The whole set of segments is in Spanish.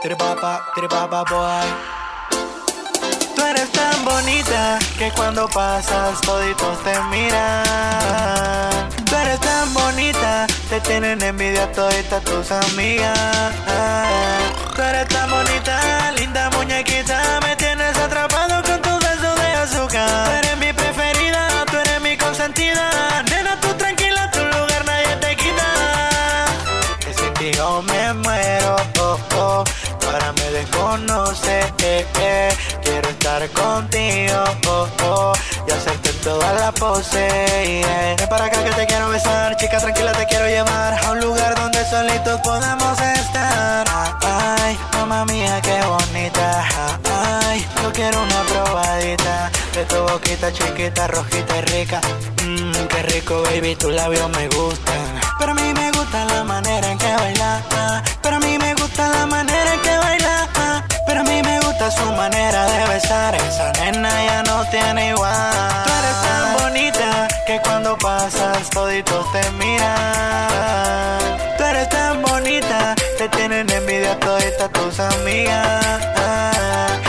Tripapa, tripapa boy. Tú eres tan bonita que cuando pasas toditos te miran. Tú eres tan bonita, te tienen envidia toditas tus amigas. Tú eres tan bonita, linda muñequita, me tienes atrapado con tu beso de azúcar. Tú eres mi preferida, tú eres mi consentida. Nena, tú tranquila, tu lugar nadie te quita. Que sin ti yo me muero. Desconoce, eh, eh. Quiero estar contigo, oh, oh. Y hacerte toda la pose, yeah. Para acá que te quiero besar, chica tranquila te quiero llevar a un lugar donde solitos podamos estar. Ay, mamá mía qué bonita, ay, yo quiero una probadita de tu boquita chiquita, rojita y rica. Mmm, qué rico baby, tus labios me gustan. Pero a mí me gusta la manera en que baila, tiene igual. Tú eres tan bonita que cuando pasas toditos te miran. Tú eres tan bonita, te tienen envidia toditas tus amigas.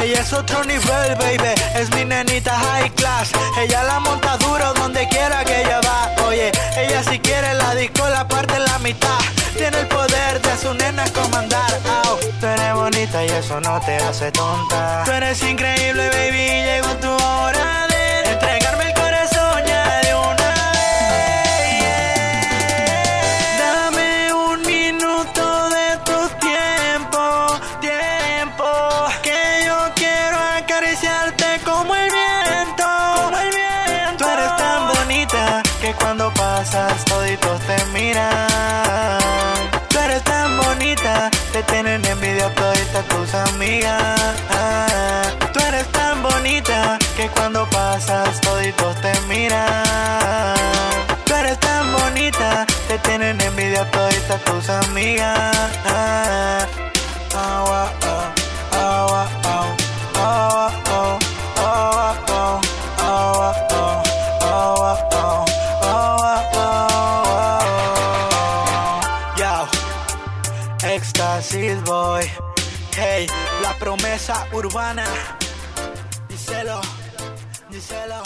Ella es otro nivel, baby, es mi nenita high class. Ella la monta duro donde quiera que ella va. Oye, ella si quiere la disco la parte en la mitad. Tiene el poder de su nena comandar. Au, tú eres bonita y eso no te hace tonta. Tú eres increíble, baby, toditos te miran. Tú eres tan bonita, te tienen envidia toditas tus amigas. Tú eres tan bonita que cuando pasas toditos te miran. Tú eres tan bonita, te tienen envidia toditas tus amigas. Hey, la promesa urbana. Díselo, díselo.